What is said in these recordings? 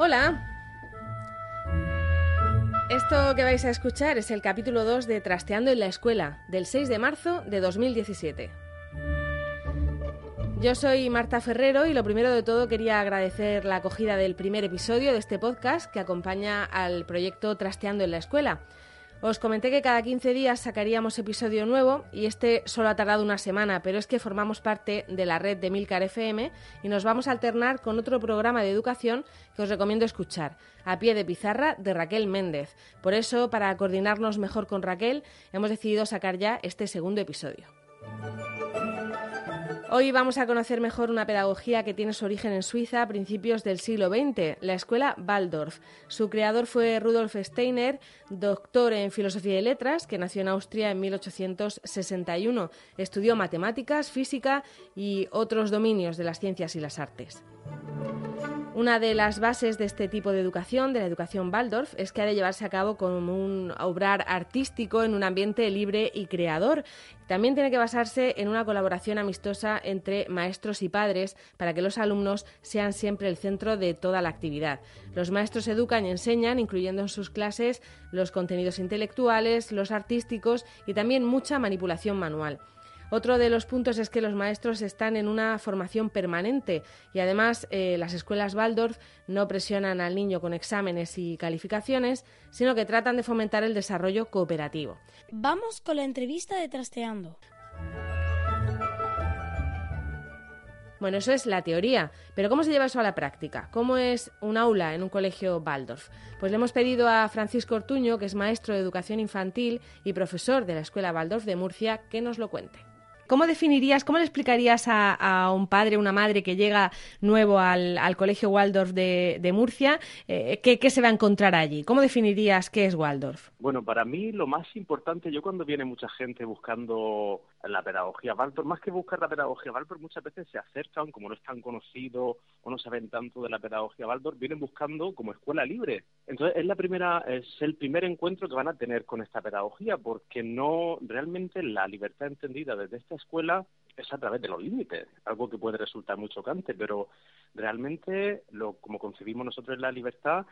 Hola. Esto que vais a escuchar es el capítulo 2 de Trasteando en la Escuela, del 6 de marzo de 2017. Yo soy Marta Ferrero y lo primero de todo quería agradecer la acogida del primer episodio de este podcast que acompaña al proyecto Trasteando en la Escuela. Os comenté que cada 15 días sacaríamos episodio nuevo y este solo ha tardado una semana, pero es que formamos parte de la red de Milcar FM y nos vamos a alternar con otro programa de educación que os recomiendo escuchar, A pie de pizarra de Raquel Méndez. Por eso, para coordinarnos mejor con Raquel, hemos decidido sacar ya este segundo episodio. Hoy vamos a conocer mejor una pedagogía que tiene su origen en Suiza a principios del siglo XX, la escuela Waldorf. Su creador fue Rudolf Steiner, doctor en filosofía y letras, que nació en Austria en 1861. Estudió matemáticas, física y otros dominios de las ciencias y las artes. Una de las bases de este tipo de educación, de la educación Waldorf, es que ha de llevarse a cabo como un obrar artístico en un ambiente libre y creador. También tiene que basarse en una colaboración amistosa entre maestros y padres para que los alumnos sean siempre el centro de toda la actividad. Los maestros educan y enseñan, incluyendo en sus clases los contenidos intelectuales, los artísticos y también mucha manipulación manual. Otro de los puntos es que los maestros están en una formación permanente y además eh, las escuelas Waldorf no presionan al niño con exámenes y calificaciones, sino que tratan de fomentar el desarrollo cooperativo. Vamos con la entrevista de Trasteando. Bueno, eso es la teoría, pero ¿cómo se lleva eso a la práctica? ¿Cómo es un aula en un colegio Waldorf? Pues le hemos pedido a Francisco Ortuño, que es maestro de educación infantil y profesor de la Escuela Waldorf de Murcia, que nos lo cuente. ¿Cómo definirías, cómo le explicarías a, un padre, una madre que llega nuevo al, Colegio Waldorf de, Murcia, eh, ¿qué, se va a encontrar allí? ¿Cómo definirías qué es Waldorf? Bueno, para mí lo más importante, yo cuando viene mucha gente buscando la pedagogía Waldorf, más que buscar la pedagogía Waldorf, muchas veces se acercan, como no es tan conocido o no saben tanto de la pedagogía Waldorf, vienen buscando como escuela libre. Entonces es la primera, es el primer encuentro que van a tener con esta pedagogía, porque no realmente la libertad entendida desde esta escuela es a través de los límites, algo que puede resultar muy chocante, pero realmente lo como concebimos nosotros la libertad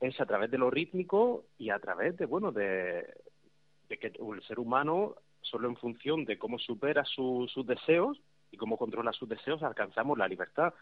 es a través de lo rítmico y a través de bueno de, que el ser humano solo en función de cómo supera sus deseos y cómo controla sus deseos alcanzamos la libertad.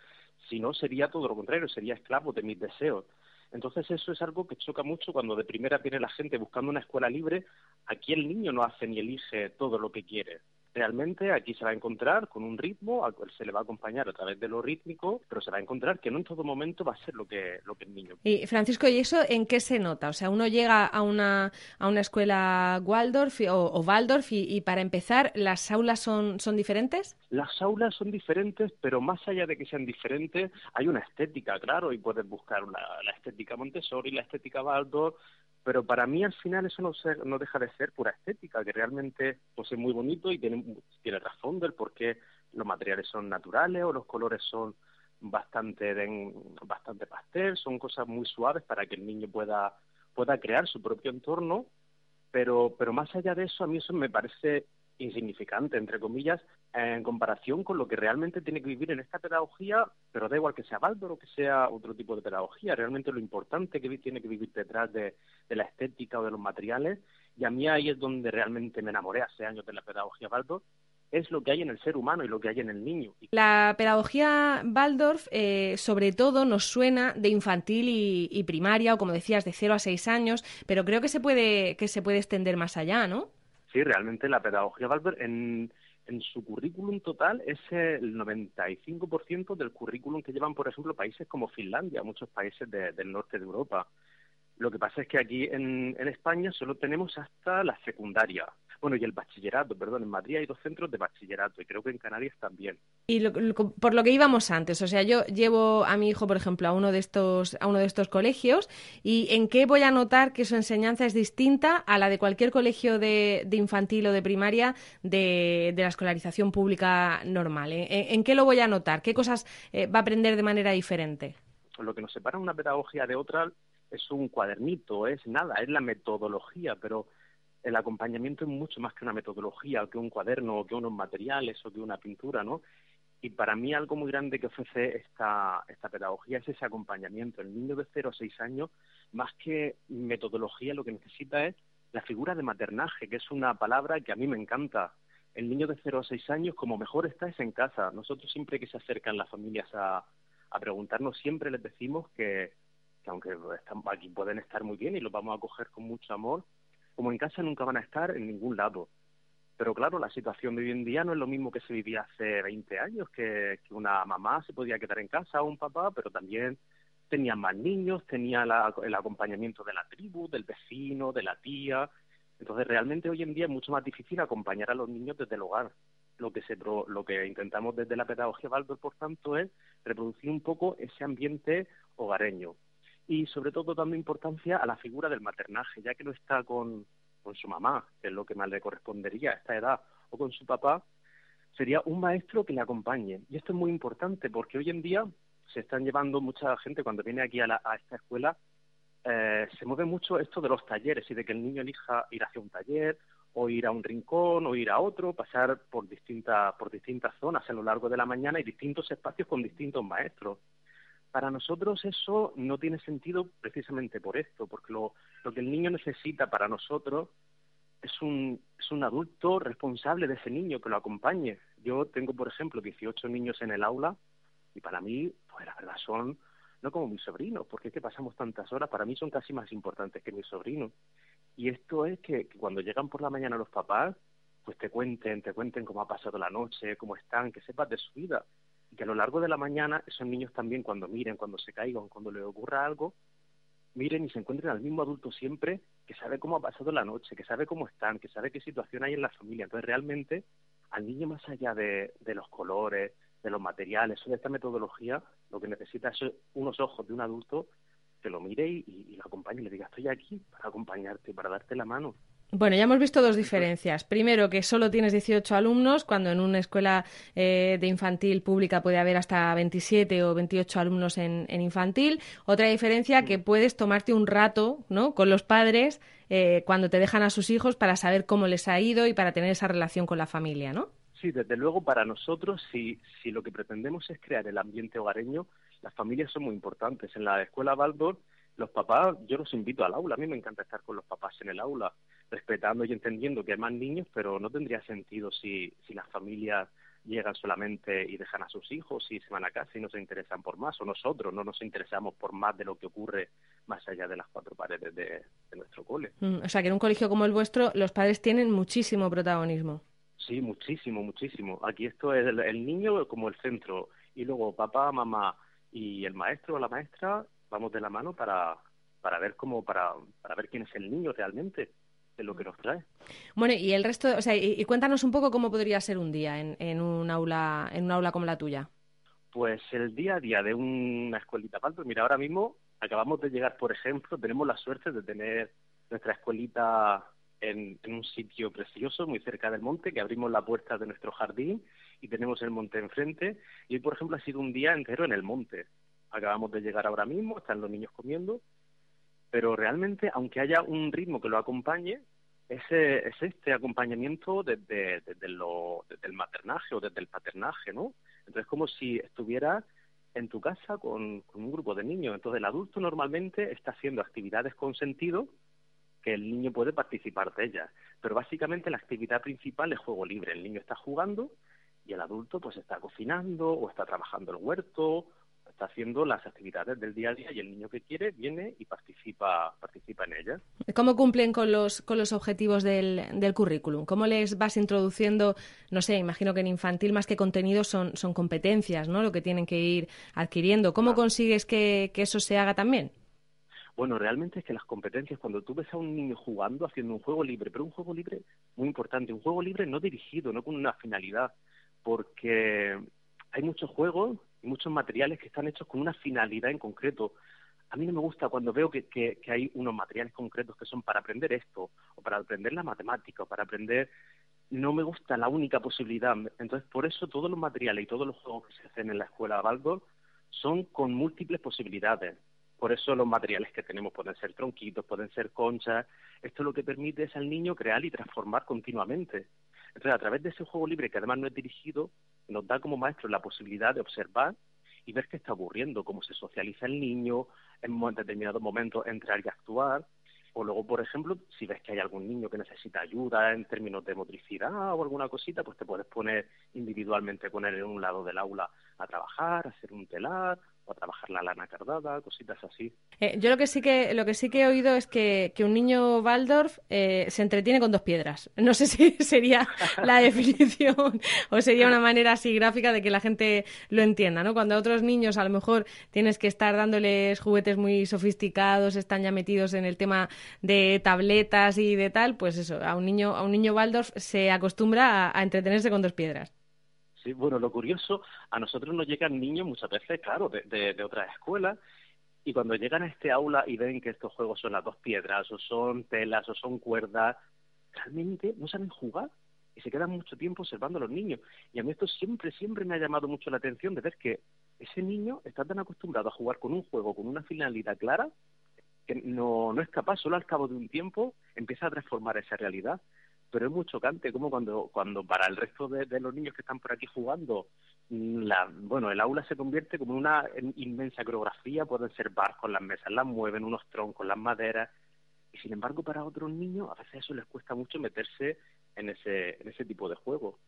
Si no sería todo lo contrario, sería esclavo de mis deseos. Entonces eso es algo que choca mucho cuando de primera viene la gente buscando una escuela libre. Aquí el niño no hace ni elige todo lo que quiere realmente aquí se va a encontrar con un ritmo al cual se le va a acompañar a través de lo rítmico, pero se va a encontrar que no en todo momento va a ser lo que, lo que el niño Y Francisco, ¿y eso en qué se nota? O sea, uno llega a una, a una escuela Waldorf o, Waldorf y, para empezar, ¿las aulas son, son diferentes? Las aulas son diferentes, pero más allá de que sean diferentes, hay una estética, claro, y puedes buscar la estética Montessori, la estética Waldorf, pero para mí al final eso no, no deja de ser pura estética, que realmente pues es muy bonito y tiene, tiene trasfondo el por qué los materiales son naturales o los colores son bastante bastante pastel, son cosas muy suaves para que el niño pueda pueda crear su propio entorno, pero pero más allá de eso a mí eso me parece insignificante, entre comillas, en comparación con lo que realmente tiene que vivir en esta pedagogía, pero da igual que sea Baldor o que sea otro tipo de pedagogía, realmente lo importante que tiene que vivir detrás de, la estética o de los materiales, y a mí ahí es donde realmente me enamoré hace años de la pedagogía Baldor, es lo que hay en el ser humano y lo que hay en el niño. La pedagogía Waldorf, eh, sobre todo, nos suena de infantil y, primaria, o como decías, de 0 a 6 años, pero creo que se puede, que se puede extender más allá, ¿no? Sí, realmente la pedagogía Waldorf en, en su currículum total es el 95% del currículum que llevan, por ejemplo, países como Finlandia, muchos países del norte de Europa. Lo que pasa es que aquí en, España solo tenemos hasta la secundaria. Bueno, y el bachillerato, perdón, en Madrid hay dos centros de bachillerato y creo que en Canarias también. Y por lo que íbamos antes, o sea, yo llevo a mi hijo, por ejemplo, a uno de estos a uno de estos colegios y en qué voy a notar que su enseñanza es distinta a la de cualquier colegio de, infantil o de primaria de, la escolarización pública normal. ¿En, qué lo voy a notar? ¿Qué cosas eh, va a aprender de manera diferente? Lo que nos separa una pedagogía de otra es un cuadernito, es nada, es la metodología, pero el acompañamiento es mucho más que una metodología, o que un cuaderno, o que unos materiales, o que una pintura, ¿no? Y para mí algo muy grande que ofrece esta, esta pedagogía es ese acompañamiento. El niño de 0 a 6 años, más que metodología, lo que necesita es la figura de maternaje, que es una palabra que a mí me encanta. El niño de 0 a 6 años, como mejor está, es en casa. Nosotros siempre que se acercan las familias a, a preguntarnos, siempre les decimos que, que aunque están, aquí pueden estar muy bien y los vamos a coger con mucho amor, como en casa nunca van a estar en ningún lado. Pero claro, la situación de hoy en día no es lo mismo que se vivía hace 20 años, que, una mamá se podía quedar en casa o un papá, pero también tenía más niños, tenía el acompañamiento de la tribu, del vecino, de la tía. Entonces, realmente hoy en día es mucho más difícil acompañar a los niños desde el hogar. Lo que, se, lo que intentamos desde la pedagogía Baldor, por tanto, es reproducir un poco ese ambiente hogareño y sobre todo dando importancia a la figura del maternaje, ya que no está con, con su mamá, que es lo que más le correspondería a esta edad, o con su papá, sería un maestro que le acompañe. Y esto es muy importante porque hoy en día se están llevando mucha gente cuando viene aquí a, la, a esta escuela, eh, se mueve mucho esto de los talleres y de que el niño elija ir hacia un taller o ir a un rincón o ir a otro, pasar por distintas, por distintas zonas a lo largo de la mañana y distintos espacios con distintos maestros. Para nosotros eso no tiene sentido precisamente por esto, porque lo, que el niño necesita para nosotros es un, es un adulto responsable de ese niño que lo acompañe. Yo tengo, por ejemplo, 18 niños en el aula y para mí, pues la verdad son no como mis sobrinos, porque es que pasamos tantas horas, para mí son casi más importantes que mis sobrinos. Y esto es que, que, cuando llegan por la mañana los papás, pues te cuenten, te cuenten cómo ha pasado la noche, cómo están, que sepas de su vida y que a lo largo de la mañana esos niños también cuando miren, cuando se caigan, cuando les ocurra algo, miren y se encuentren al mismo adulto siempre que sabe cómo ha pasado la noche, que sabe cómo están, que sabe qué situación hay en la familia. Entonces realmente al niño más allá de, de los colores, de los materiales o de esta metodología, lo que necesita es unos ojos de un adulto que lo mire y, y, lo acompañe y le diga estoy aquí para acompañarte, para darte la mano. Bueno, ya hemos visto dos diferencias. Primero, que solo tienes 18 alumnos, cuando en una escuela eh, de infantil pública puede haber hasta 27 o 28 alumnos en, infantil. Otra diferencia, que puedes tomarte un rato ¿no? con los padres eh, cuando te dejan a sus hijos para saber cómo les ha ido y para tener esa relación con la familia, ¿no? Sí, desde luego para nosotros, si, si lo que pretendemos es crear el ambiente hogareño, las familias son muy importantes. En la escuela Baldor, los papás, yo los invito al aula. A mí me encanta estar con los papás en el aula respetando y entendiendo que hay más niños, pero no tendría sentido si, si las familias llegan solamente y dejan a sus hijos y se van a casa y no se interesan por más, o nosotros no nos interesamos por más de lo que ocurre más allá de las cuatro paredes de, nuestro cole. Mm, o sea, que en un colegio como el vuestro los padres tienen muchísimo protagonismo. Sí, muchísimo, muchísimo. Aquí esto es el, niño como el centro y luego papá, mamá y el maestro o la maestra vamos de la mano para, para ver cómo, para, para ver quién es el niño realmente de lo que nos trae. Bueno, y el resto, o sea, y, cuéntanos un poco cómo podría ser un día en, en, un aula, en un aula como la tuya. Pues el día a día de una escuelita Palto, mira, ahora mismo acabamos de llegar, por ejemplo, tenemos la suerte de tener nuestra escuelita en, en, un sitio precioso, muy cerca del monte, que abrimos la puerta de nuestro jardín y tenemos el monte enfrente. Y hoy, por ejemplo, ha sido un día entero en el monte. Acabamos de llegar ahora mismo, están los niños comiendo pero realmente, aunque haya un ritmo que lo acompañe, ese, es este acompañamiento desde, desde, lo, el maternaje o desde el paternaje, ¿no? Entonces, como si estuviera en tu casa con, con, un grupo de niños. Entonces, el adulto normalmente está haciendo actividades con sentido que el niño puede participar de ellas. Pero básicamente la actividad principal es juego libre. El niño está jugando y el adulto pues está cocinando o está trabajando el huerto está haciendo las actividades del día a día y el niño que quiere viene y participa, participa en ellas. ¿Cómo cumplen con los, con los objetivos del, del currículum? ¿Cómo les vas introduciendo, no sé, imagino que en infantil más que contenidos son, son competencias, ¿no? Lo que tienen que ir adquiriendo. ¿Cómo consigues que, que eso se haga también? Bueno, realmente es que las competencias, cuando tú ves a un niño jugando, haciendo un juego libre, pero un juego libre muy importante, un juego libre no dirigido, no con una finalidad, porque hay muchos juegos y muchos materiales que están hechos con una finalidad en concreto. A mí no me gusta cuando veo que, que, hay unos materiales concretos que son para aprender esto, o para aprender la matemática, o para aprender no me gusta la única posibilidad. Entonces, por eso todos los materiales y todos los juegos que se hacen en la escuela Baldor son con múltiples posibilidades. Por eso los materiales que tenemos pueden ser tronquitos, pueden ser conchas. Esto lo que permite es al niño crear y transformar continuamente. Entonces, a través de ese juego libre, que además no es dirigido, nos da como maestro la posibilidad de observar y ver qué está ocurriendo, cómo se socializa el niño, en determinados momentos entrar y actuar, o luego, por ejemplo, si ves que hay algún niño que necesita ayuda en términos de motricidad o alguna cosita, pues te puedes poner individualmente con él en un lado del aula a trabajar, a hacer un telar o trabajar la lana cardada, cositas así. Eh, yo lo que sí que lo que sí que he oído es que, que un niño Waldorf eh, se entretiene con dos piedras. No sé si sería la definición o sería una manera así gráfica de que la gente lo entienda, ¿no? Cuando a otros niños a lo mejor tienes que estar dándoles juguetes muy sofisticados, están ya metidos en el tema de tabletas y de tal, pues eso, a un niño a un niño Waldorf se acostumbra a entretenerse con dos piedras. Sí, bueno, lo curioso, a nosotros nos llegan niños muchas veces, claro, de, de, otras escuelas, y cuando llegan a este aula y ven que estos juegos son las dos piedras, o son telas, o son cuerdas, realmente no saben jugar y se quedan mucho tiempo observando a los niños. Y a mí esto siempre, siempre me ha llamado mucho la atención de ver que ese niño está tan acostumbrado a jugar con un juego, con una finalidad clara, que no, no es capaz, solo al cabo de un tiempo empieza a transformar esa realidad pero es muy chocante como cuando, cuando para el resto de, los niños que están por aquí jugando, mm, la, bueno, el aula se convierte como una inmensa coreografía, pueden ser barcos, las mesas las mueven, unos troncos, las maderas, y sin embargo para otros niños a veces eso les cuesta mucho meterse en ese, en ese tipo de juego.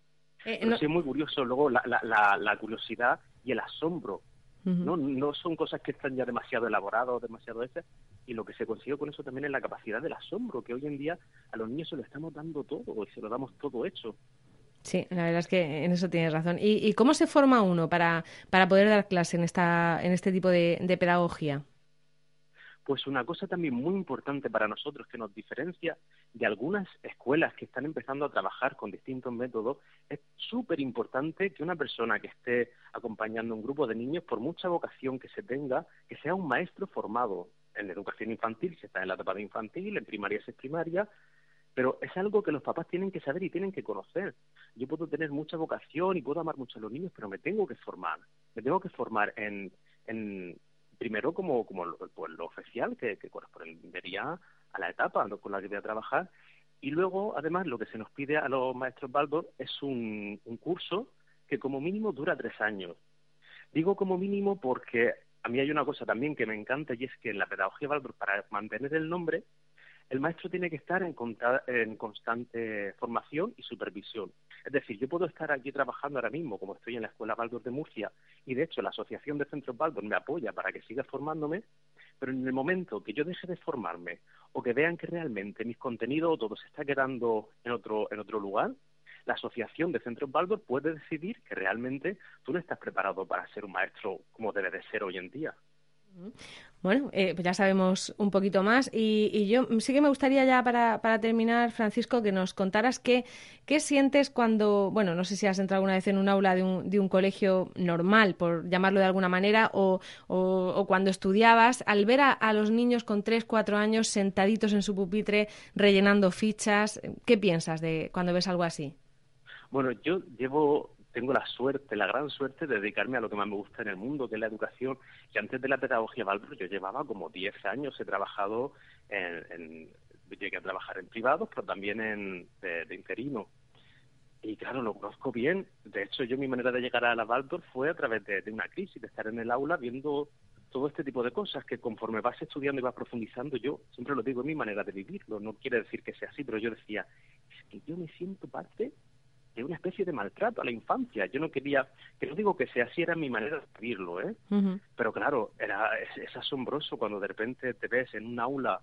Eh, pero sí es muy curioso luego la, la, la, curiosidad y el asombro no, no son cosas que están ya demasiado elaboradas o demasiado hechas, y lo que se consigue con eso también es la capacidad del asombro, que hoy en día a los niños se lo estamos dando todo y se lo damos todo hecho. Sí, la verdad es que en eso tienes razón. ¿Y, cómo se forma uno para, para poder dar clase en, esta, en este tipo de, de pedagogía? Pues una cosa también muy importante para nosotros que nos diferencia de algunas escuelas que están empezando a trabajar con distintos métodos, es súper importante que una persona que esté acompañando a un grupo de niños, por mucha vocación que se tenga, que sea un maestro formado en educación infantil, si está en la etapa de infantil, en primaria si es primaria, pero es algo que los papás tienen que saber y tienen que conocer. Yo puedo tener mucha vocación y puedo amar mucho a los niños, pero me tengo que formar. Me tengo que formar en, en primero como, como lo, pues, lo oficial que, que correspondería a la etapa con la que voy a trabajar. Y luego, además, lo que se nos pide a los maestros Baldor es un curso que como mínimo dura tres años. Digo como mínimo porque a mí hay una cosa también que me encanta y es que en la pedagogía Baldor, para mantener el nombre, el maestro tiene que estar en, en, constante formación y supervisión. Es decir, yo puedo estar aquí trabajando ahora mismo, como estoy en la Escuela Baldor de Murcia, y de hecho la Asociación de Centros Baldor me apoya para que siga formándome, pero en el momento que yo deje de formarme o que vean que realmente mis contenidos o todo se está quedando en otro, en otro lugar, la Asociación de Centros Baldor puede decidir que realmente tú no estás preparado para ser un maestro como debe de ser hoy en día. Bueno, eh, pues ya sabemos un poquito más y, yo sí que me gustaría ya para, terminar, Francisco, que nos contaras qué, sientes cuando, bueno, no sé si has entrado alguna vez en un aula de un, de un colegio normal, por llamarlo de alguna manera, o, cuando estudiabas, al ver a, a, los niños con tres, cuatro años sentaditos en su pupitre rellenando fichas, ¿qué piensas de cuando ves algo así? Bueno, yo llevo tengo la suerte, la gran suerte de dedicarme a lo que más me gusta en el mundo, que es la educación. Y antes de la pedagogía Valverde yo llevaba como 10 años, he trabajado en, llegué a trabajar en privados, pero también en, de, interino. Y claro, lo conozco bien. De hecho, yo mi manera de llegar a la Waldorf fue a través de, una crisis, de estar en el aula viendo todo este tipo de cosas que conforme vas estudiando y vas profundizando, yo siempre lo digo, es mi manera de vivirlo. No quiere decir que sea así, pero yo decía, es que yo me siento parte de una especie de maltrato a la infancia. Yo no quería, que no digo que sea así, era mi manera de vivirlo, ¿eh? Pero claro, era, es, asombroso cuando de repente te ves en un aula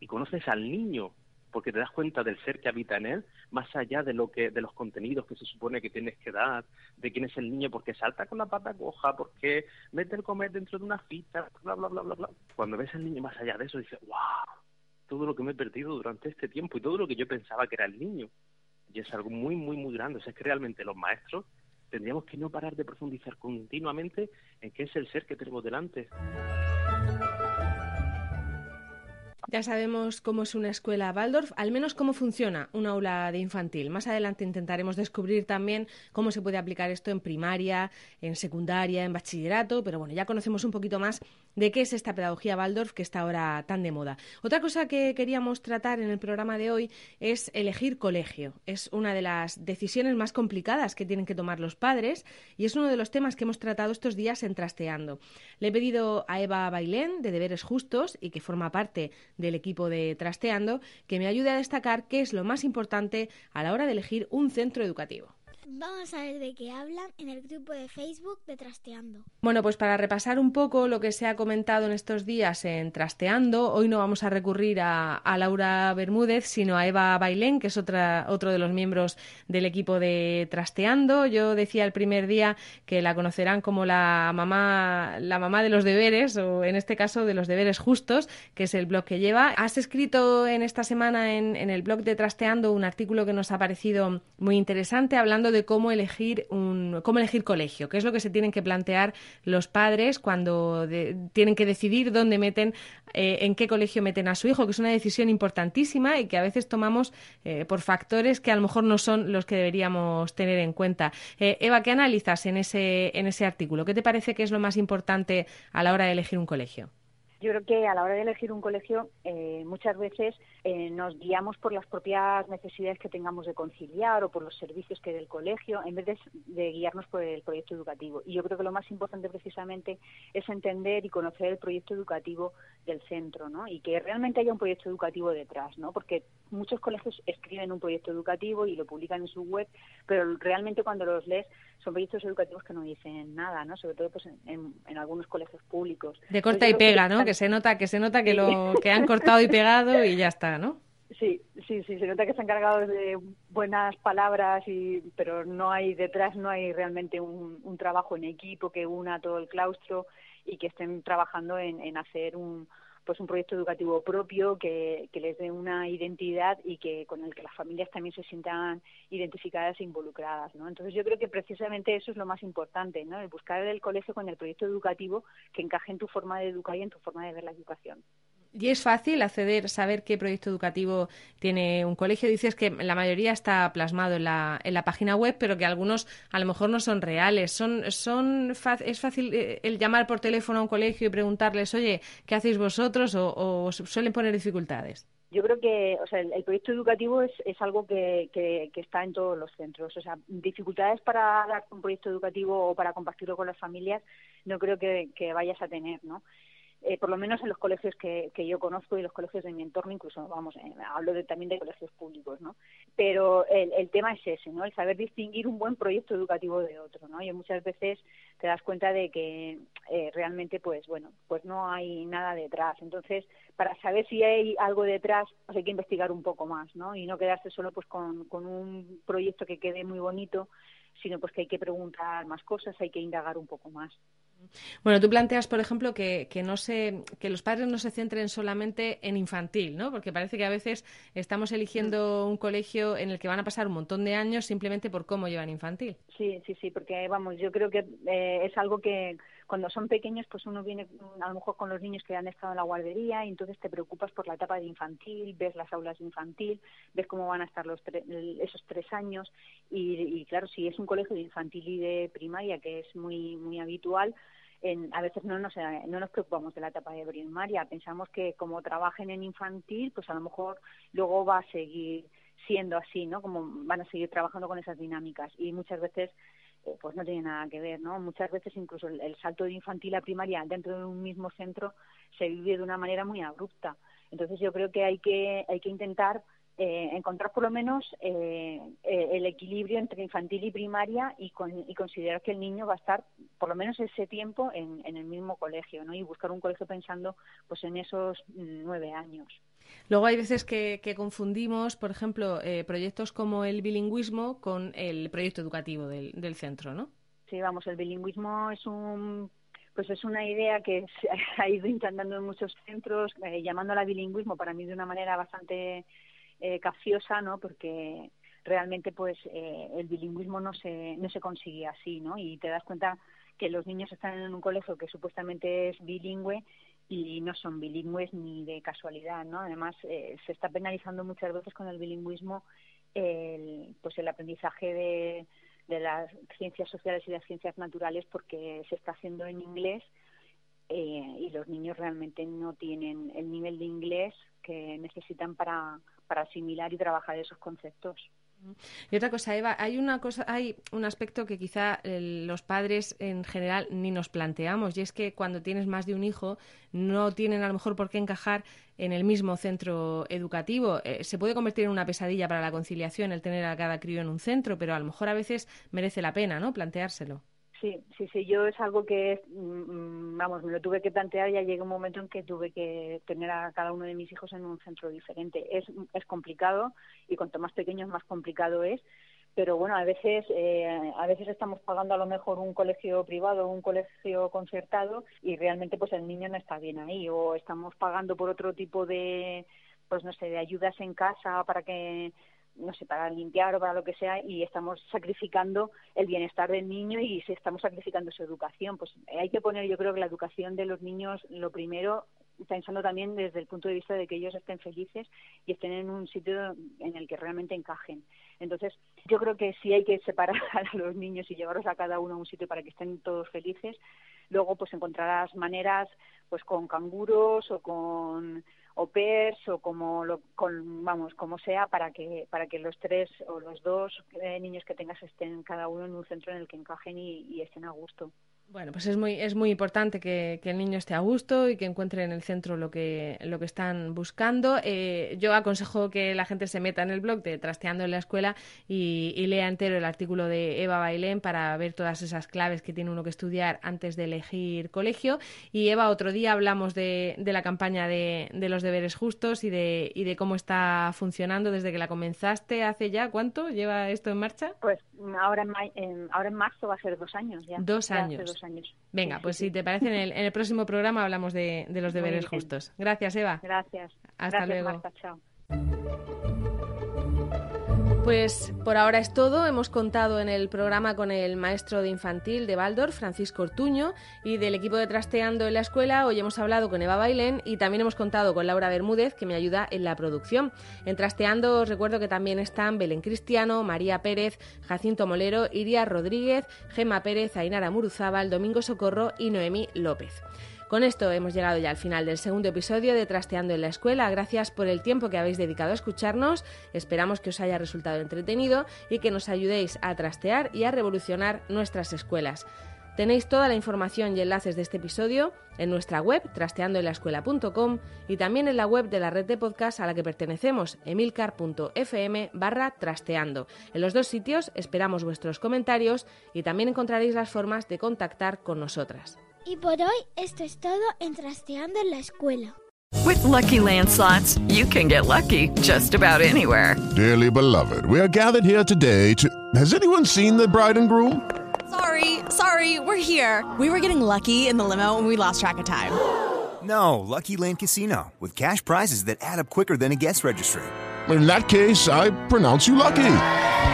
y conoces al niño porque te das cuenta del ser que habita en él, más allá de lo que de los contenidos que se supone que tienes que dar, de quién es el niño, porque salta con la pata coja, porque mete el comer dentro de una fita, bla bla bla bla bla. Cuando ves al niño más allá de eso dices, "Wow, todo lo que me he perdido durante este tiempo y todo lo que yo pensaba que era el niño." Y es algo muy muy muy grande, o sea, es que realmente los maestros tendríamos que no parar de profundizar continuamente en qué es el ser que tenemos delante. Ya sabemos cómo es una escuela Waldorf, al menos cómo funciona un aula de infantil. Más adelante intentaremos descubrir también cómo se puede aplicar esto en primaria, en secundaria, en bachillerato, pero bueno, ya conocemos un poquito más de qué es esta pedagogía Waldorf que está ahora tan de moda. Otra cosa que queríamos tratar en el programa de hoy es elegir colegio. Es una de las decisiones más complicadas que tienen que tomar los padres y es uno de los temas que hemos tratado estos días en Trasteando. Le he pedido a Eva Bailén, de Deberes Justos, y que forma parte del equipo de Trasteando, que me ayude a destacar qué es lo más importante a la hora de elegir un centro educativo. Vamos a ver de qué hablan en el grupo de Facebook de Trasteando. Bueno, pues para repasar un poco lo que se ha comentado en estos días en Trasteando, hoy no vamos a recurrir a, Laura Bermúdez, sino a Eva Bailén, que es otra, otro de los miembros del equipo de Trasteando. Yo decía el primer día que la conocerán como la mamá, la mamá de los deberes, o en este caso de los deberes justos, que es el blog que lleva. Has escrito en esta semana en, en el blog de Trasteando un artículo que nos ha parecido muy interesante, hablando de cómo elegir un cómo elegir colegio, qué es lo que se tienen que plantear los padres cuando tienen que decidir dónde meten, eh, en qué colegio meten a su hijo, que es una decisión importantísima y que a veces tomamos eh, por factores que a lo mejor no son los que deberíamos tener en cuenta. Eh, Eva, ¿qué analizas en ese en ese artículo? ¿Qué te parece que es lo más importante a la hora de elegir un colegio? Yo creo que a la hora de elegir un colegio muchas veces eh, nos guiamos por las propias necesidades que tengamos de conciliar o por los servicios que del colegio, en vez de, guiarnos por el proyecto educativo. Y yo creo que lo más importante precisamente es entender y conocer el proyecto educativo del centro, ¿no? Y que realmente haya un proyecto educativo detrás, ¿no? Porque muchos colegios escriben un proyecto educativo y lo publican en su web, pero realmente cuando los lees son proyectos educativos que no dicen nada, ¿no? Sobre todo pues en, algunos colegios públicos. De corta y pega, ¿no? Que se nota que se nota que lo que han cortado y pegado y ya está. Sí, sí, sí, se nota que están cargados de buenas palabras, y, pero no hay detrás, no hay realmente un, trabajo en equipo que una todo el claustro y que estén trabajando en, hacer un, pues un proyecto educativo propio que, les dé una identidad y que con el que las familias también se sientan identificadas e involucradas, ¿no? Entonces yo creo que precisamente eso es lo más importante, ¿no? El buscar el colegio con el proyecto educativo que encaje en tu forma de educar y en tu forma de ver la educación. ¿Y es fácil acceder, saber qué proyecto educativo tiene un colegio? Dices que la mayoría está plasmado en la, en la página web, pero que algunos a lo mejor no son reales. Son, son, ¿Es fácil eh, el llamar por teléfono a un colegio y preguntarles, oye, ¿qué hacéis vosotros? ¿O, suelen poner dificultades? Yo creo que o sea, el, proyecto educativo es, es algo que, que, está en todos los centros. O sea, dificultades para dar un proyecto educativo o para compartirlo con las familias no creo que, que vayas a tener, ¿no? Eh, por lo menos en los colegios que, que, yo conozco y los colegios de mi entorno, incluso, vamos, eh, hablo de, también de colegios públicos, ¿no? Pero el, el, tema es ese, ¿no? El saber distinguir un buen proyecto educativo de otro, ¿no? Y muchas veces te das cuenta de que eh, realmente, pues, bueno, pues no hay nada detrás. Entonces, para saber si hay algo detrás, pues hay que investigar un poco más, ¿no? Y no quedarse solo, pues, con, con un proyecto que quede muy bonito, sino pues que hay que preguntar más cosas, hay que indagar un poco más. Bueno, tú planteas, por ejemplo, que, que, no se, que los padres no se centren solamente en infantil, ¿no? Porque parece que a veces estamos eligiendo mm. un colegio en el que van a pasar un montón de años simplemente por cómo llevan infantil. Sí, sí, sí, porque vamos, yo creo que eh, es algo que cuando son pequeños, pues uno viene a lo mejor con los niños que han estado en la guardería y entonces te preocupas por la etapa de infantil, ves las aulas de infantil, ves cómo van a estar los esos tres años y, y claro, si es un colegio de infantil y de primaria, que es muy muy habitual, a veces no nos, no nos preocupamos de la etapa de primaria, pensamos que como trabajen en infantil, pues a lo mejor luego va a seguir siendo así, ¿no? Como van a seguir trabajando con esas dinámicas y muchas veces eh, pues no tiene nada que ver, ¿no? Muchas veces incluso el, salto de infantil a primaria dentro de un mismo centro se vive de una manera muy abrupta. Entonces yo creo que hay que hay que intentar eh, encontrar por lo menos eh, el equilibrio entre infantil y primaria y, con, y considerar que el niño va a estar por lo menos ese tiempo en, en el mismo colegio, ¿no? Y buscar un colegio pensando pues en esos nueve años. Luego hay veces que, confundimos, por ejemplo, eh, proyectos como el bilingüismo con el proyecto educativo del, del centro, ¿no? Sí, vamos, el bilingüismo es un pues es una idea que se ha ido intentando en muchos centros, eh, llamándola bilingüismo para mí de una manera bastante eh, capciosa, ¿no? Porque realmente pues eh, el bilingüismo no se no se consigue así, ¿no? Y te das cuenta que los niños están en un colegio que supuestamente es bilingüe y no son bilingües ni de casualidad, ¿no? Además eh, se está penalizando muchas veces con el bilingüismo el, pues el aprendizaje de de las ciencias sociales y las ciencias naturales porque se está haciendo en inglés eh, y los niños realmente no tienen el nivel de inglés que necesitan para, para asimilar y trabajar esos conceptos. Y otra cosa, Eva, hay una cosa, hay un aspecto que quizá eh, los padres en general ni nos planteamos, y es que cuando tienes más de un hijo, no tienen a lo mejor por qué encajar en el mismo centro educativo. Eh, se puede convertir en una pesadilla para la conciliación el tener a cada crío en un centro, pero a lo mejor a veces merece la pena, ¿no? Planteárselo. Sí, sí, sí, yo es algo que, mm, vamos, me lo tuve que plantear, ya llega un momento en que tuve que tener a cada uno de mis hijos en un centro diferente. Es, es complicado y cuanto más pequeño más complicado es, pero bueno, a veces, eh, a veces estamos pagando a lo mejor un colegio privado un colegio concertado y realmente pues el niño no está bien ahí o estamos pagando por otro tipo de, pues no sé, de ayudas en casa para que no sé, para limpiar o para lo que sea, y estamos sacrificando el bienestar del niño y estamos sacrificando su educación. Pues hay que poner, yo creo que la educación de los niños, lo primero, pensando también desde el punto de vista de que ellos estén felices y estén en un sitio en el que realmente encajen. Entonces, yo creo que sí hay que separar a los niños y llevarlos a cada uno a un sitio para que estén todos felices. Luego, pues encontrarás maneras, pues con canguros o con o pers o como lo, con, vamos como sea para que para que los tres o los dos eh, niños que tengas estén cada uno en un centro en el que encajen y estén a gusto. Bueno, pues es muy, es muy importante que, el niño esté a gusto y que encuentre en el centro lo que, lo que están buscando. Eh, yo aconsejo que la gente se meta en el blog de Trasteando en la Escuela y, lea entero el artículo de Eva Bailén para ver todas esas claves que tiene uno que estudiar antes de elegir colegio. Y Eva, otro día hablamos de, de la campaña de, de, los deberes justos y de, y de cómo está funcionando desde que la comenzaste hace ya. ¿Cuánto lleva esto en marcha? Pues ahora en, ahora en marzo va a ser dos años ya. Dos años. Venga, pues si te parece, en el, próximo programa hablamos de, los deberes justos. Gracias, Eva. Gracias. Hasta luego. chao. Pues por ahora es todo. Hemos contado en el programa con el maestro de infantil de Baldor, Francisco Ortuño, y del equipo de Trasteando en la escuela. Hoy hemos hablado con Eva Bailén y también hemos contado con Laura Bermúdez, que me ayuda en la producción. En Trasteando os recuerdo que también están Belén Cristiano, María Pérez, Jacinto Molero, Iria Rodríguez, Gema Pérez, Ainara Muruzábal, Domingo Socorro y Noemí López. Con esto hemos llegado ya al final del segundo episodio de Trasteando en la Escuela. Gracias por el tiempo que habéis dedicado a escucharnos. Esperamos que os haya resultado entretenido y que nos ayudéis a trastear y a revolucionar nuestras escuelas. Tenéis toda la información y enlaces de este episodio en nuestra web trasteandoenlaescuela.com y también en la web de la red de podcast a la que pertenecemos, emilcar.fm barra trasteando. En los dos sitios esperamos vuestros comentarios y también encontraréis las formas de contactar con nosotras. Y por hoy esto es todo en Trasteando en la Escuela. With lucky landslots, you can get lucky just about anywhere. Dearly beloved, we are gathered here today to. Has anyone seen the bride and groom? Sorry, sorry, we're here. We were getting lucky in the limo and we lost track of time. No, Lucky Land Casino, with cash prizes that add up quicker than a guest registry. In that case, I pronounce you lucky.